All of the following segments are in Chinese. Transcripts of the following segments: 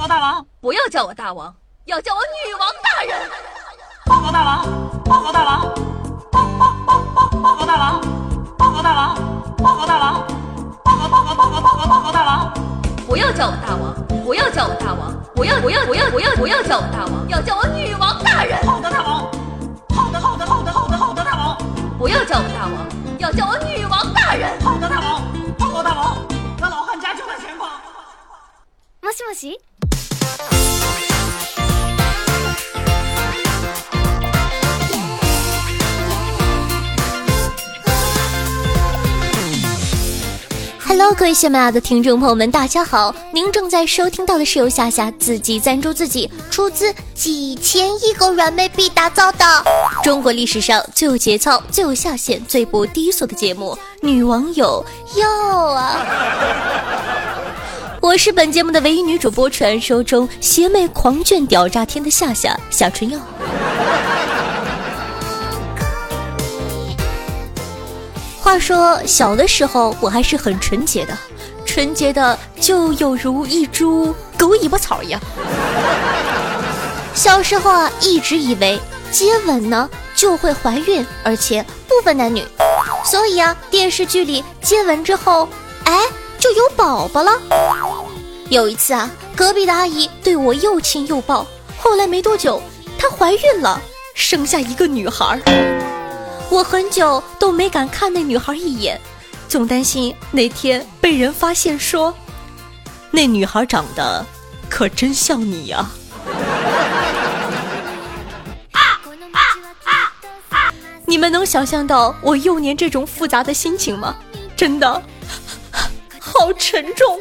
告大王，不要叫我大王，要叫我女王大人。报告大王，报告大王，报报报报报告大王，报告大王，报告大王，报告报告报告报告报告大王。不要叫我大王，不要叫我大王，不要不要不要不要不要叫我大王，要叫我女王大人。好的，大王。好的，好的，好的，好的，好的，大王。不要叫我大王，要叫我女王大人。好的，大王。报告大王，那老汉家就在前方。もしもし。 Hello，各位喜马拉雅的听众朋友们，大家好！您正在收听到的是由夏夏自己赞助自己，出资几千亿个软妹币打造的中国历史上最有节操、最有下限、最不低俗的节目《女网友要啊》。我是本节目的唯一女主播，传说中邪魅狂卷屌炸天的夏夏夏春耀。话说小的时候我还是很纯洁的，纯洁的就有如一株狗尾巴草一样。小时候啊，一直以为接吻呢就会怀孕，而且不分男女，所以啊，电视剧里接吻之后，哎，就有宝宝了。有一次啊，隔壁的阿姨对我又亲又抱，后来没多久，她怀孕了，生下一个女孩。我很久都没敢看那女孩一眼，总担心哪天被人发现说，那女孩长得可真像你呀。啊你们能想象到我幼年这种复杂的心情吗？真的，好沉重。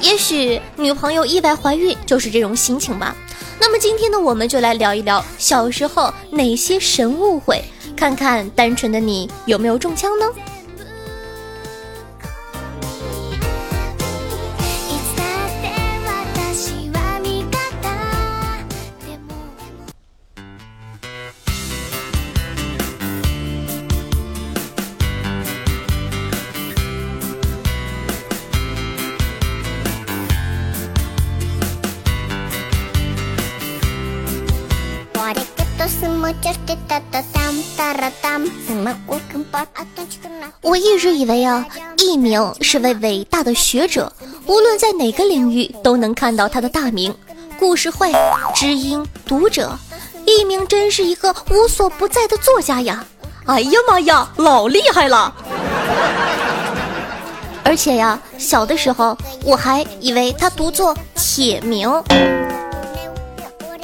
也许女朋友意外怀孕就是这种心情吧。那么今天呢，我们就来聊一聊小时候哪些神误会，看看单纯的你有没有中枪呢？我一直以为啊，艺名是位伟大的学者，无论在哪个领域都能看到他的大名。故事会、知音、读者，艺名真是一个无所不在的作家呀！哎呀妈呀，老厉害了！而且呀，小的时候我还以为他读作铁名。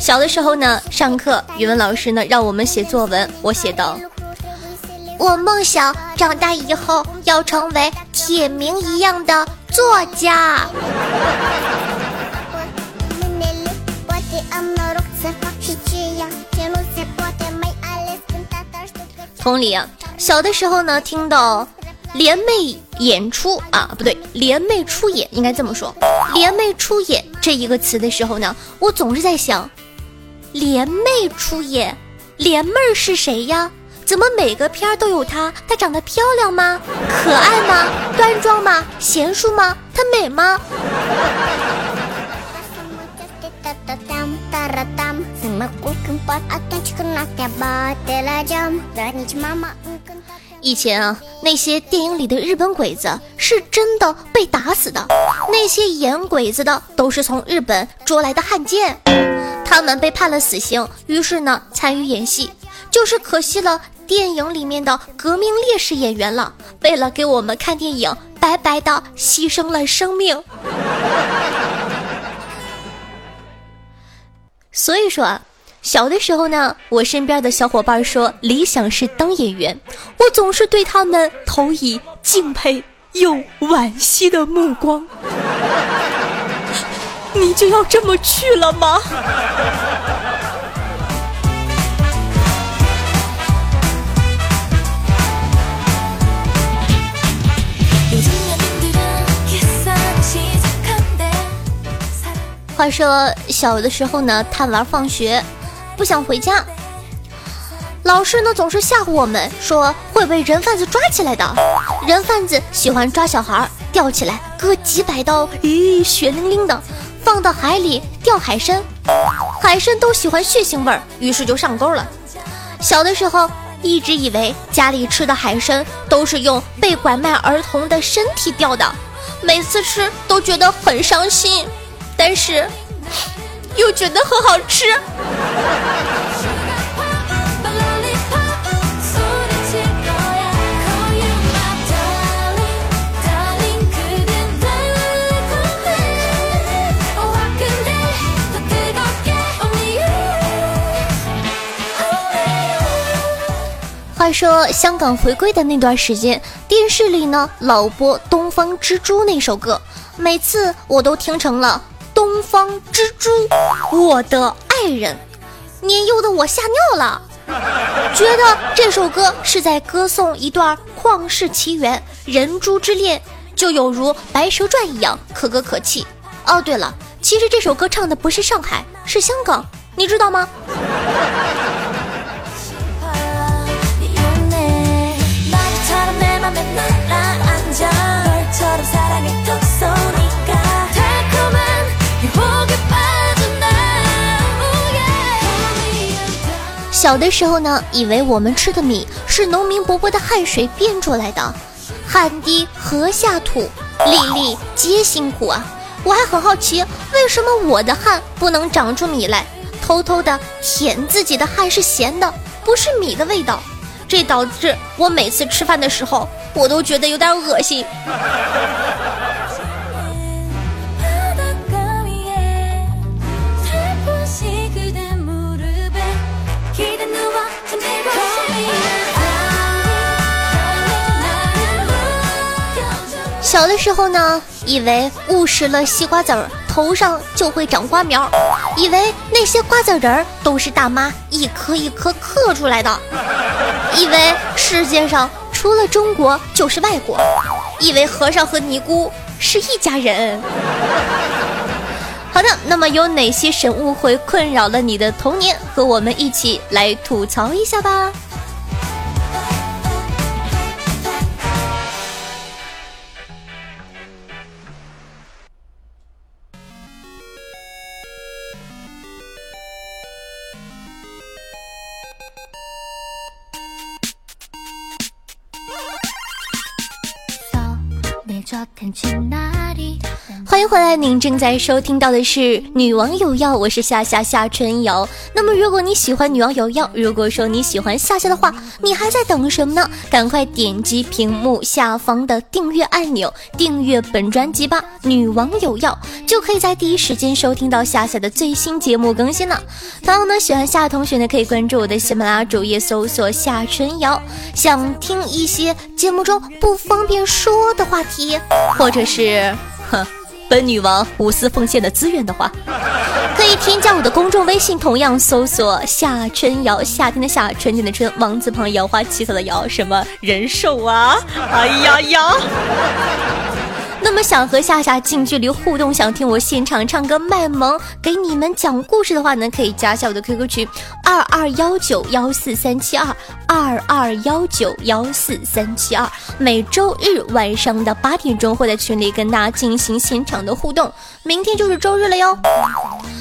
小的时候呢，上课语文老师呢让我们写作文，我写道：“我梦想长大以后要成为铁明一样的作家。”同理啊，小的时候呢，听到“联袂演出”啊，不对，“联袂出演”应该这么说，“联袂出演”这一个词的时候呢，我总是在想。联袂出演，联妹儿是谁呀？怎么每个片儿都有她？她长得漂亮吗？可爱吗？端庄吗？贤淑吗？她美吗？以前啊，那些电影里的日本鬼子是真的被打死的，那些演鬼子的都是从日本捉来的汉奸。他们被判了死刑，于是呢参与演戏，就是可惜了电影里面的革命烈士演员了。为了给我们看电影，白白的牺牲了生命。所以说啊，小的时候呢，我身边的小伙伴说理想是当演员，我总是对他们投以敬佩又惋惜的目光。你就要这么去了吗？话说小的时候呢，贪玩放学，不想回家，老师呢总是吓唬我们说会被人贩子抓起来的。人贩子喜欢抓小孩，吊起来。割几百刀，咦，血淋淋的，放到海里钓海参，海参都喜欢血腥味儿，于是就上钩了。小的时候一直以为家里吃的海参都是用被拐卖儿童的身体钓的，每次吃都觉得很伤心，但是又觉得很好吃。话说香港回归的那段时间，电视里呢老播《东方之珠》那首歌，每次我都听成了《东方之珠》，我的爱人。年幼的我吓尿了，觉得这首歌是在歌颂一段旷世奇缘，人珠之恋，就有如《白蛇传》一样可歌可泣。哦，对了，其实这首歌唱的不是上海，是香港，你知道吗？小的时候呢，以为我们吃的米是农民伯伯的汗水变出来的，汗滴禾下土，粒粒皆辛苦啊！我还很好奇，为什么我的汗不能长出米来？偷偷的舔自己的汗是咸的，不是米的味道，这导致我每次吃饭的时候，我都觉得有点恶心。小的时候呢，以为误食了西瓜籽儿，头上就会长瓜苗，以为那些瓜子仁儿都是大妈一颗一颗刻出来的，以为世界上除了中国就是外国，以为和尚和尼姑是一家人。好的，那么有哪些神误会困扰了你的童年？和我们一起来吐槽一下吧。欢迎回来，您正在收听到的是《女王有药》，我是夏夏夏春瑶。那么，如果你喜欢《女王有药》，如果说你喜欢夏夏的话，你还在等什么呢？赶快点击屏幕下方的订阅按钮，订阅本专辑吧，《女王有药》就可以在第一时间收听到夏夏的最新节目更新了。同样呢，喜欢夏同学呢，可以关注我的喜马拉雅主页，搜索夏春瑶。想听一些节目中不方便说的话题，或者是哼。本女王无私奉献的资源的话，可以添加我的公众微信，同样搜索夏春瑶，夏天的夏，春天的春，王字旁摇花起草的摇，什么人寿啊？哎呀呀！那么想和夏夏近距离互动，想听我现场唱歌卖萌，给你们讲故事的话呢，可以加下我的 QQ 群二二幺九幺四三七二二二幺九幺四三七二，每周日晚上的八点钟会在群里跟大家进行现场的互动。明天就是周日了哟。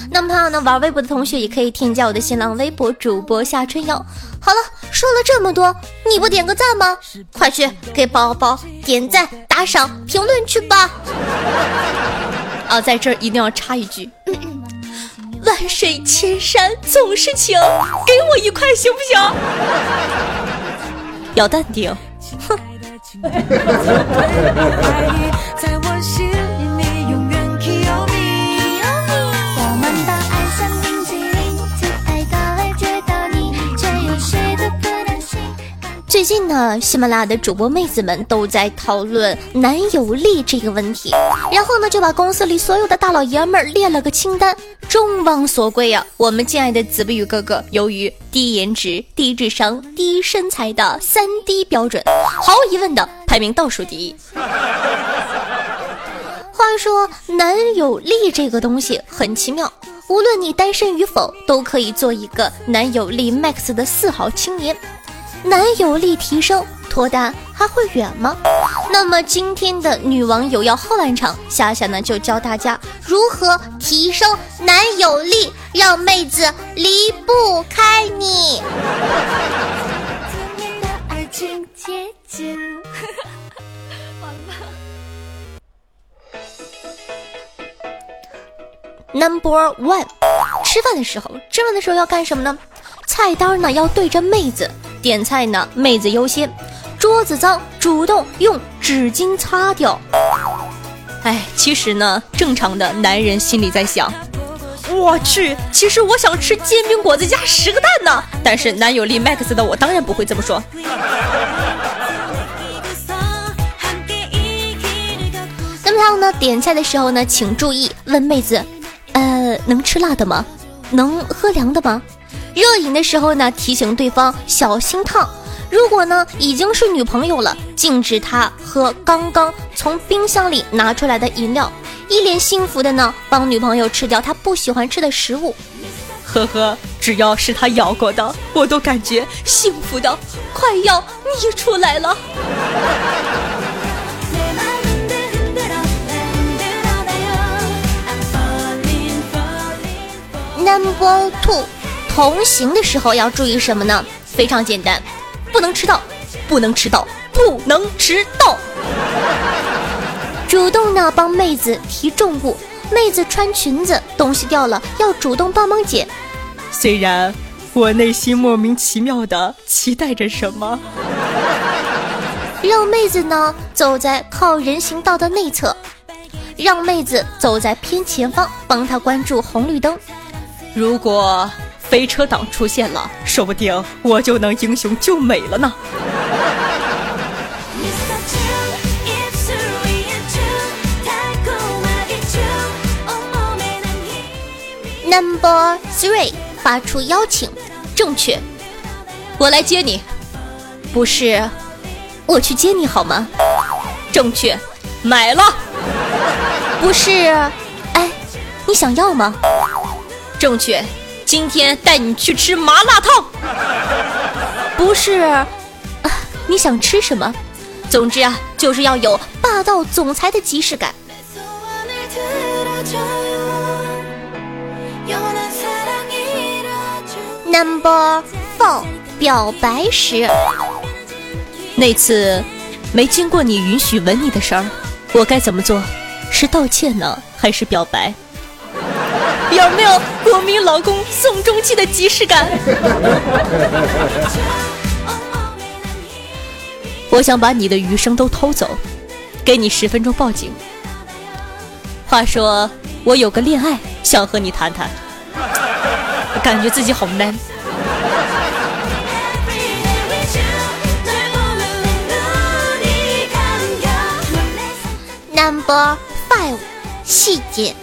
那么朋友呢，玩微博的同学也可以添加我的新浪微博主播夏春瑶。好了，说了这么多，你不点个赞吗？快去给宝宝点赞、打赏、评论去吧！啊，在这儿一定要插一句：万水千山总是情，给我一块行不行？要淡定，哼。最近呢，喜马拉雅的主播妹子们都在讨论男友力这个问题，然后呢就把公司里所有的大老爷们儿列了个清单。众望所归呀，我们敬爱的子不语哥哥，由于低颜值、低智商、低身材的三低标准，毫无疑问的排名倒数第一。话说男友力这个东西很奇妙，无论你单身与否，都可以做一个男友力 max 的四好青年。男友力提升，脱单还会远吗？那么今天的女网友要后半场，夏夏呢就教大家如何提升男友力，让妹子离不开你。Number one，吃饭的时候，吃饭的时候要干什么呢？菜单呢要对着妹子，点菜呢妹子优先，桌子脏主动用纸巾擦掉。哎，其实呢，正常的男人心里在想，我去，其实我想吃煎饼果子加十个蛋呢。但是男友力 max 的我当然不会这么说。那么还有呢，点菜的时候呢，请注意问妹子。呃，能吃辣的吗？能喝凉的吗？热饮的时候呢，提醒对方小心烫。如果呢已经是女朋友了，禁止她喝刚刚从冰箱里拿出来的饮料。一脸幸福的呢，帮女朋友吃掉她不喜欢吃的食物。呵呵，只要是他咬过的，我都感觉幸福的快要溢出来了。Number two，同行的时候要注意什么呢？非常简单，不能迟到，不能迟到，不能迟到。主动呢帮妹子提重物，妹子穿裙子东西掉了要主动帮忙捡。虽然我内心莫名其妙的期待着什么，让妹子呢走在靠人行道的内侧，让妹子走在偏前方，帮她关注红绿灯。如果飞车党出现了，说不定我就能英雄救美了呢。Number three，发出邀请，正确。我来接你，不是，我去接你好吗？正确。买了，不是，哎，你想要吗？正确，今天带你去吃麻辣烫。不是，啊，你想吃什么？总之啊，就是要有霸道总裁的即视感。Number four，表白时，那次没经过你允许吻你的事儿，我该怎么做？是道歉呢，还是表白？有没有国民老公宋仲基的即视感？我想把你的余生都偷走，给你十分钟报警。话说，我有个恋爱想和你谈谈，感觉自己好 man。Number five，细节，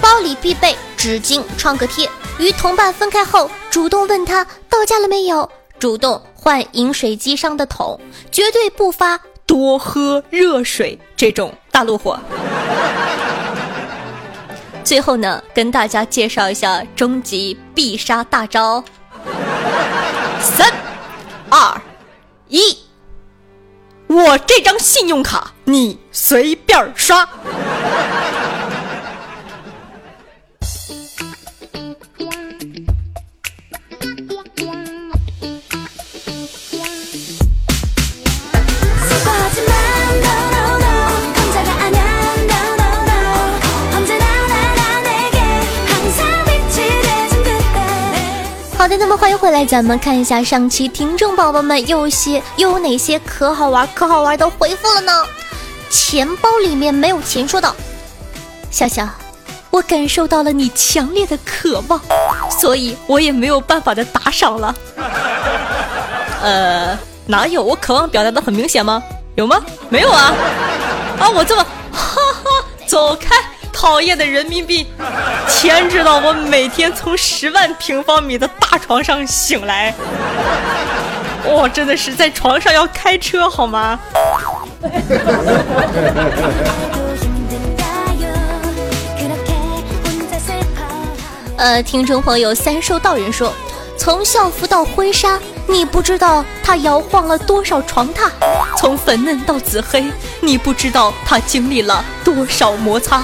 包里必备。纸巾、创可贴。与同伴分开后，主动问他到家了没有，主动换饮水机上的桶，绝对不发多喝热水这种大怒火。最后呢，跟大家介绍一下终极必杀大招：三、二、一，我这张信用卡你随便刷。那么欢迎回来，咱们看一下上期听众宝宝们有些又有哪些可好玩、可好玩的回复了呢？钱包里面没有钱，说道：“笑笑，我感受到了你强烈的渴望，所以我也没有办法的打赏了。呃，哪有？我渴望表达的很明显吗？有吗？没有啊！啊，我这么，哈哈，走开。讨厌的人民币，天知道我每天从十万平方米的大床上醒来，哇，真的是在床上要开车好吗？呃，听众朋友三寿道人说，从校服到婚纱，你不知道他摇晃了多少床榻；从粉嫩到紫黑，你不知道他经历了多少摩擦；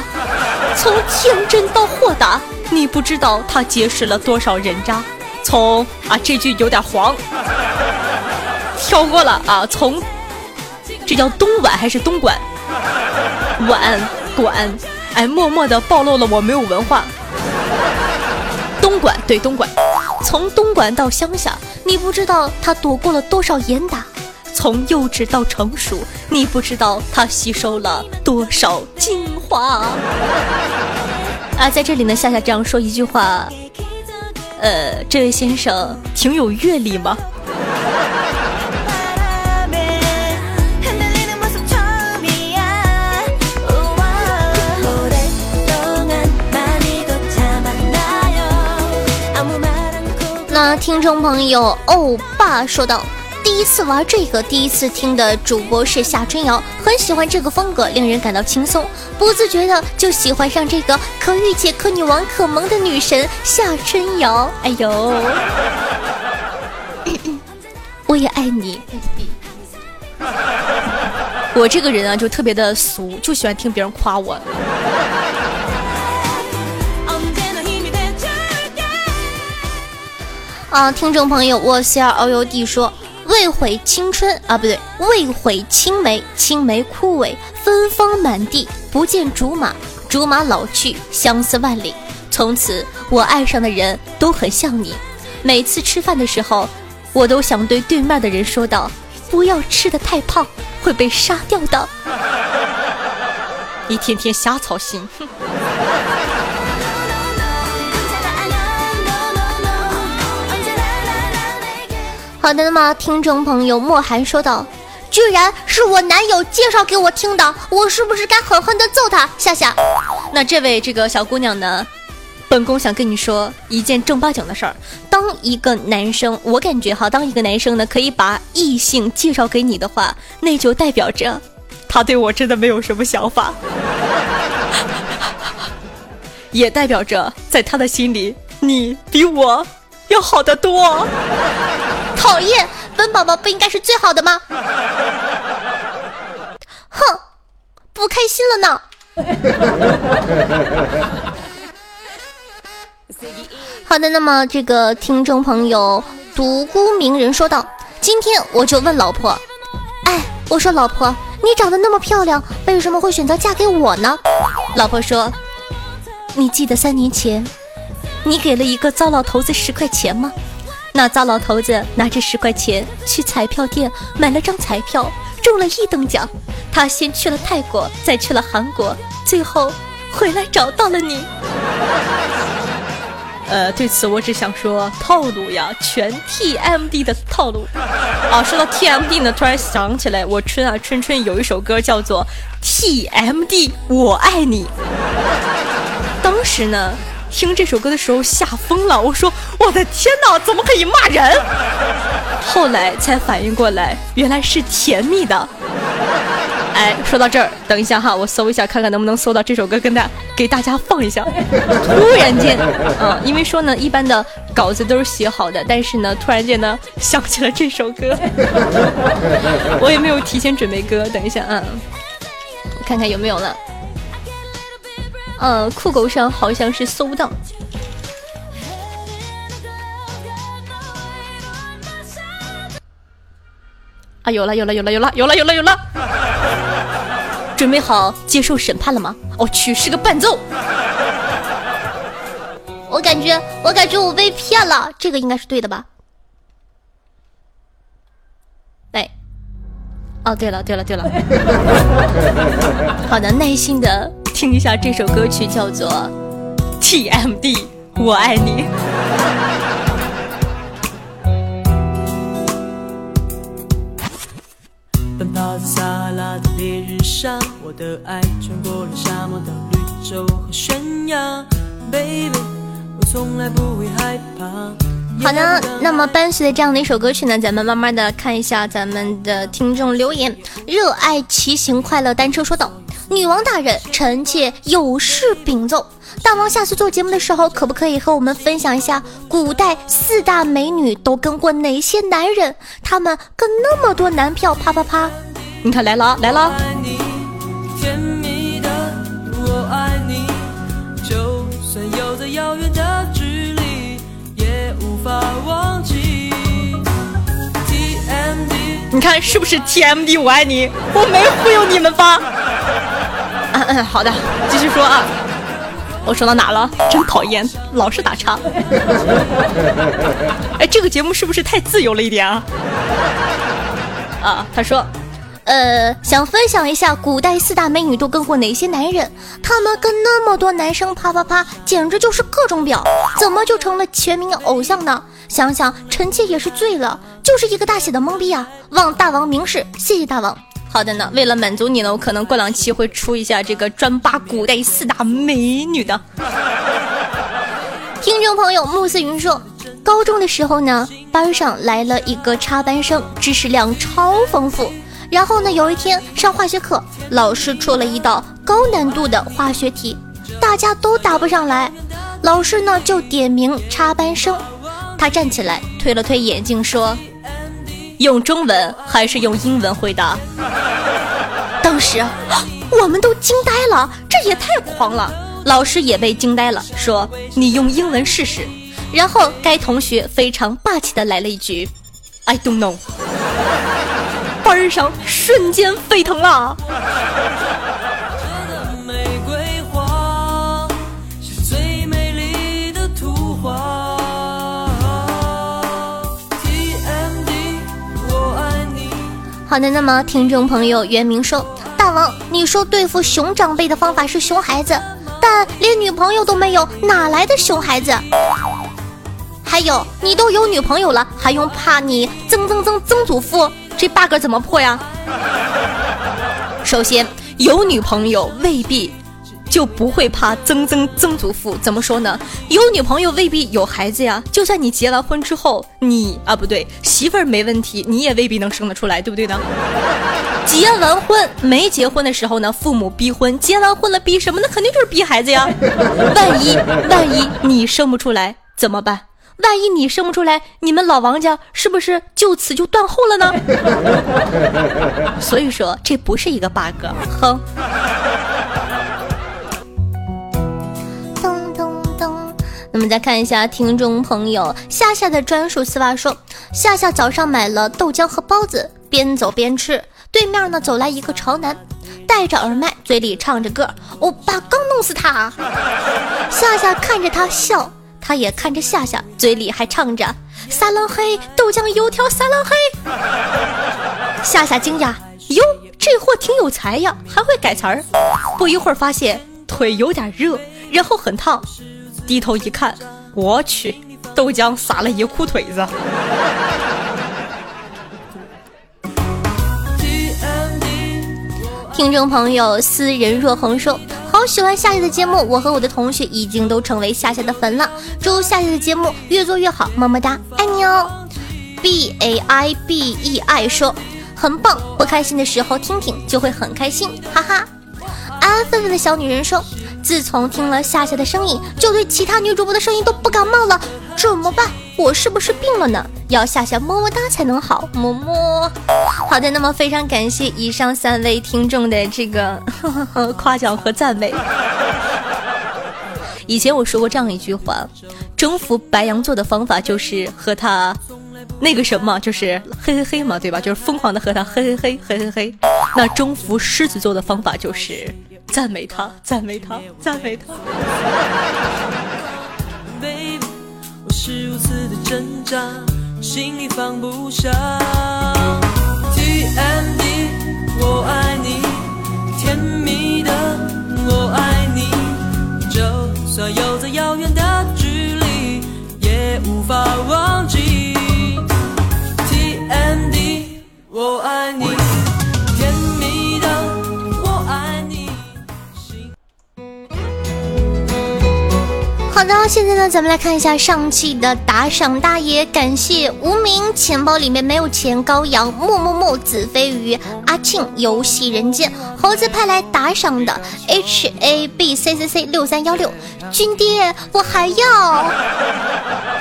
从天真到豁达，你不知道他结识了多少人渣。从啊，这句有点黄，跳过了啊。从这叫东莞还是东莞？莞莞，哎，默默的暴露了我没有文化。东莞对东莞，从东莞到乡下，你不知道他躲过了多少严打；从幼稚到成熟，你不知道他吸收了多少精华。啊，在这里呢，夏夏这样说一句话。呃，这位先生挺有阅历吗？听众朋友欧巴说道。第一次玩这个，第一次听的主播是夏春瑶，很喜欢这个风格，令人感到轻松，不自觉的就喜欢上这个可御姐、可女王、可萌的女神夏春瑶。哎呦，我也爱你。我这个人啊，就特别的俗，就喜欢听别人夸我。啊，听众朋友，我 C R O U D 说。未悔青春啊，不对，未悔青梅，青梅枯萎，芬芳满地，不见竹马，竹马老去，相思万里。从此，我爱上的人都很像你。每次吃饭的时候，我都想对对面的人说道：“不要吃的太胖，会被杀掉的。”一天天瞎操心。好的，那么听众朋友莫寒说道：“居然是我男友介绍给我听的，我是不是该狠狠的揍他？”夏夏，那这位这个小姑娘呢？本宫想跟你说一件正八经的事儿。当一个男生，我感觉哈，当一个男生呢，可以把异性介绍给你的话，那就代表着 他对我真的没有什么想法，也代表着在他的心里，你比我要好得多。讨厌，本宝宝不应该是最好的吗？哼，不开心了呢。好的，那么这个听众朋友独孤鸣人说道：“今天我就问老婆，哎，我说老婆，你长得那么漂亮，为什么会选择嫁给我呢？”老婆说：“你记得三年前，你给了一个糟老头子十块钱吗？”那糟老头子拿着十块钱去彩票店买了张彩票，中了一等奖。他先去了泰国，再去了韩国，最后回来找到了你。呃，对此我只想说，套路呀，全 TMD 的套路。啊，说到 TMD 呢，突然想起来，我春啊春春有一首歌叫做 TMD 我爱你。当时呢。听这首歌的时候吓疯了，我说我的天哪，怎么可以骂人？后来才反应过来，原来是甜蜜的。哎，说到这儿，等一下哈，我搜一下看看能不能搜到这首歌，跟大给大家放一下。突然间，嗯，因为说呢，一般的稿子都是写好的，但是呢，突然间呢想起了这首歌，我也没有提前准备歌，等一下啊，看看有没有了。呃，酷狗上好像是搜不到。啊，有了，有了，有了，有了，有了，有了，有了！准备好接受审判了吗？我去，是个伴奏。我感觉，我感觉我被骗了。这个应该是对的吧？哎，哦，对了，对了，对了。好的，耐心的。听一下这首歌曲，叫做《TMD》，我爱你。奔跑在撒拉的烈日下，我的爱穿过了沙漠到绿洲和悬崖，Baby，我从来不会害怕。好的，那么伴随着这样的一首歌曲呢，咱们慢慢的看一下咱们的听众留言。热爱骑行快乐单车说道。女王大人，臣妾有事禀奏。大王下次做节目的时候，可不可以和我们分享一下古代四大美女都跟过哪些男人？他们跟那么多男票，啪啪啪！你看来了来了。你看是不是 TMD 我爱你？我没忽悠你们吧？嗯嗯，好的，继续说啊。我说到哪了？真讨厌，老是打岔。哎，这个节目是不是太自由了一点啊？啊，他说，呃，想分享一下古代四大美女都跟过哪些男人？他们跟那么多男生啪啪啪，简直就是各种婊，怎么就成了全民偶像呢？想想臣妾也是醉了，就是一个大写的懵逼啊！望大王明示，谢谢大王。好的呢，为了满足你呢，我可能过两期会出一下这个专扒古代四大美女的。听众朋友穆思云说，高中的时候呢，班上来了一个插班生，知识量超丰富。然后呢，有一天上化学课，老师出了一道高难度的化学题，大家都答不上来，老师呢就点名插班生，他站起来推了推眼镜说。用中文还是用英文回答？当时我们都惊呆了，这也太狂了！老师也被惊呆了，说：“你用英文试试。”然后该同学非常霸气的来了一句：“I don't know。”班上瞬间沸腾了。好的，那么听众朋友袁明说，大王，你说对付熊长辈的方法是熊孩子，但连女朋友都没有，哪来的熊孩子？还有，你都有女朋友了，还用怕你曾曾曾曾祖父？这 bug 怎么破呀？首先，有女朋友未必。就不会怕曾曾曾祖父怎么说呢？有女朋友未必有孩子呀。就算你结完婚之后，你啊不对，媳妇儿没问题，你也未必能生得出来，对不对呢？结完婚没结婚的时候呢，父母逼婚；结完婚了逼什么？那肯定就是逼孩子呀。万一万一你生不出来怎么办？万一你生不出来，你们老王家是不是就此就断后了呢？所以说这不是一个 bug，哼。我们再看一下听众朋友夏夏的专属丝袜说，夏夏早上买了豆浆和包子，边走边吃。对面呢走来一个潮男，戴着耳麦，嘴里唱着歌，欧巴刚弄死他。夏夏看着他笑，他也看着夏夏，嘴里还唱着撒浪嘿，豆浆油条撒浪嘿。夏夏惊讶，哟，这货挺有才呀，还会改词儿。不一会儿发现腿有点热，然后很烫。低头一看，我去，豆浆洒了一裤腿子。听众朋友，斯人若恒说，好喜欢夏夏的节目，我和我的同学已经都成为夏夏的粉了。祝夏夏的节目越做越好，么么哒，爱你哦。B A I B E I 说，很棒，不开心的时候听听就会很开心，哈哈。安安分分的小女人说。自从听了夏夏的声音，就对其他女主播的声音都不感冒了，怎么办？我是不是病了呢？要夏夏么么哒才能好，么么。好的，那么非常感谢以上三位听众的这个 夸奖和赞美。以前我说过这样一句话：征服白羊座的方法就是和他那个什么，就是嘿嘿嘿嘛，对吧？就是疯狂的和他嘿嘿嘿嘿嘿嘿。那征服狮子座的方法就是。赞美他，赞美他，赞美他。我是如此的挣扎，心里放不下。TMD，我爱你，甜蜜的我爱你，就算有再遥远的距离，也无法忘记。好的，现在呢，咱们来看一下上期的打赏大爷，感谢无名钱包里面没有钱，高阳木木木子飞鱼阿庆游戏人间猴子派来打赏的 H A B C C C 六三幺六。君爹，我还要。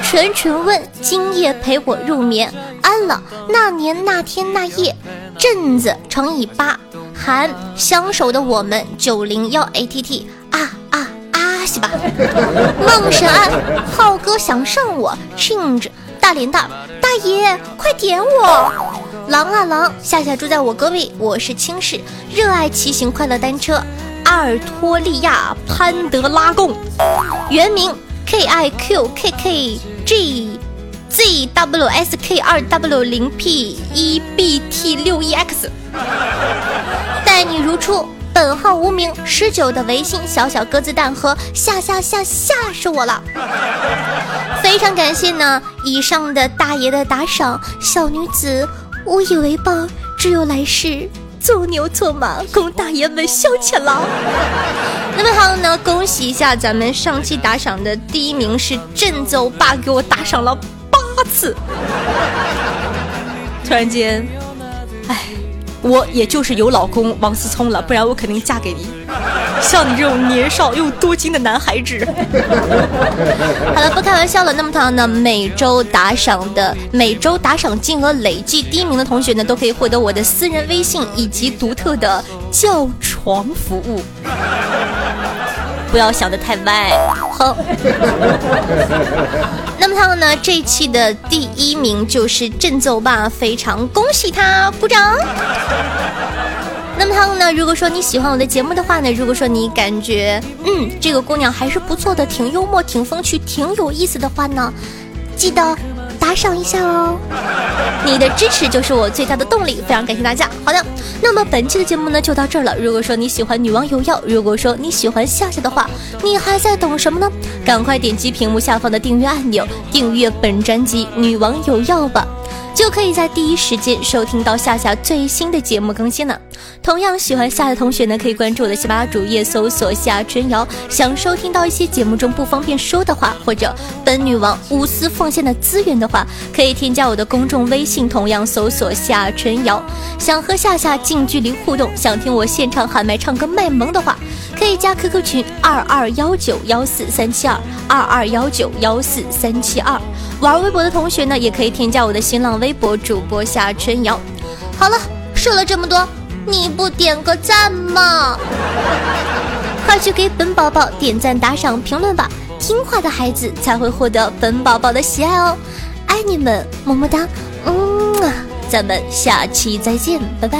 纯纯问今夜陪我入眠。安了那年那天那夜镇子乘以八含相守的我们九零幺 A T T 啊去。吧，梦神安，浩哥想上我，change 大连大大爷，快点我，狼啊狼，夏夏住在我隔壁，我是轻视，热爱骑行快乐单车，阿尔托利亚潘德拉贡，原名 K I Q K K G Z W S K 二 W 零 P 一 B T 六 E X，待你如初。本号无名十九的微信小小鸽子蛋和吓吓吓吓死我了，非常感谢呢！以上的大爷的打赏，小女子无以为报，只有来世做牛做马，供大爷们消遣了。那么好呢，恭喜一下咱们上期打赏的第一名是振走爸，给我打赏了八次。突然间，我也就是有老公王思聪了，不然我肯定嫁给你。像你这种年少又多金的男孩子。好了，不开玩笑了。那么，同样呢每周打赏的每周打赏金额累计第一名的同学呢，都可以获得我的私人微信以及独特的叫床服务。不要想的太歪。好。那么他们呢？这一期的第一名就是振奏吧，非常恭喜他，鼓掌。那么他呢？如果说你喜欢我的节目的话呢，如果说你感觉嗯这个姑娘还是不错的，挺幽默、挺风趣、挺有意思的话呢，记得。打赏一下哦，你的支持就是我最大的动力，非常感谢大家。好的，那么本期的节目呢就到这儿了。如果说你喜欢女王有药，如果说你喜欢夏夏的话，你还在等什么呢？赶快点击屏幕下方的订阅按钮，订阅本专辑《女王有药》吧。就可以在第一时间收听到夏夏最新的节目更新了。同样喜欢夏的同学呢，可以关注我的喜马主页，搜索夏春瑶。想收听到一些节目中不方便说的话，或者本女王无私奉献的资源的话，可以添加我的公众微信，同样搜索夏春瑶。想和夏夏近距离互动，想听我现场喊麦唱歌卖萌的话，可以加 QQ 群二二幺九幺四三七二二二幺九幺四三七二。玩微博的同学呢，也可以添加我的新浪微博主播夏春瑶。好了，说了这么多，你不点个赞吗？快去给本宝宝点赞、打赏、评论吧！听话的孩子才会获得本宝宝的喜爱哦，爱你们，么么哒，嗯啊，咱们下期再见，拜拜。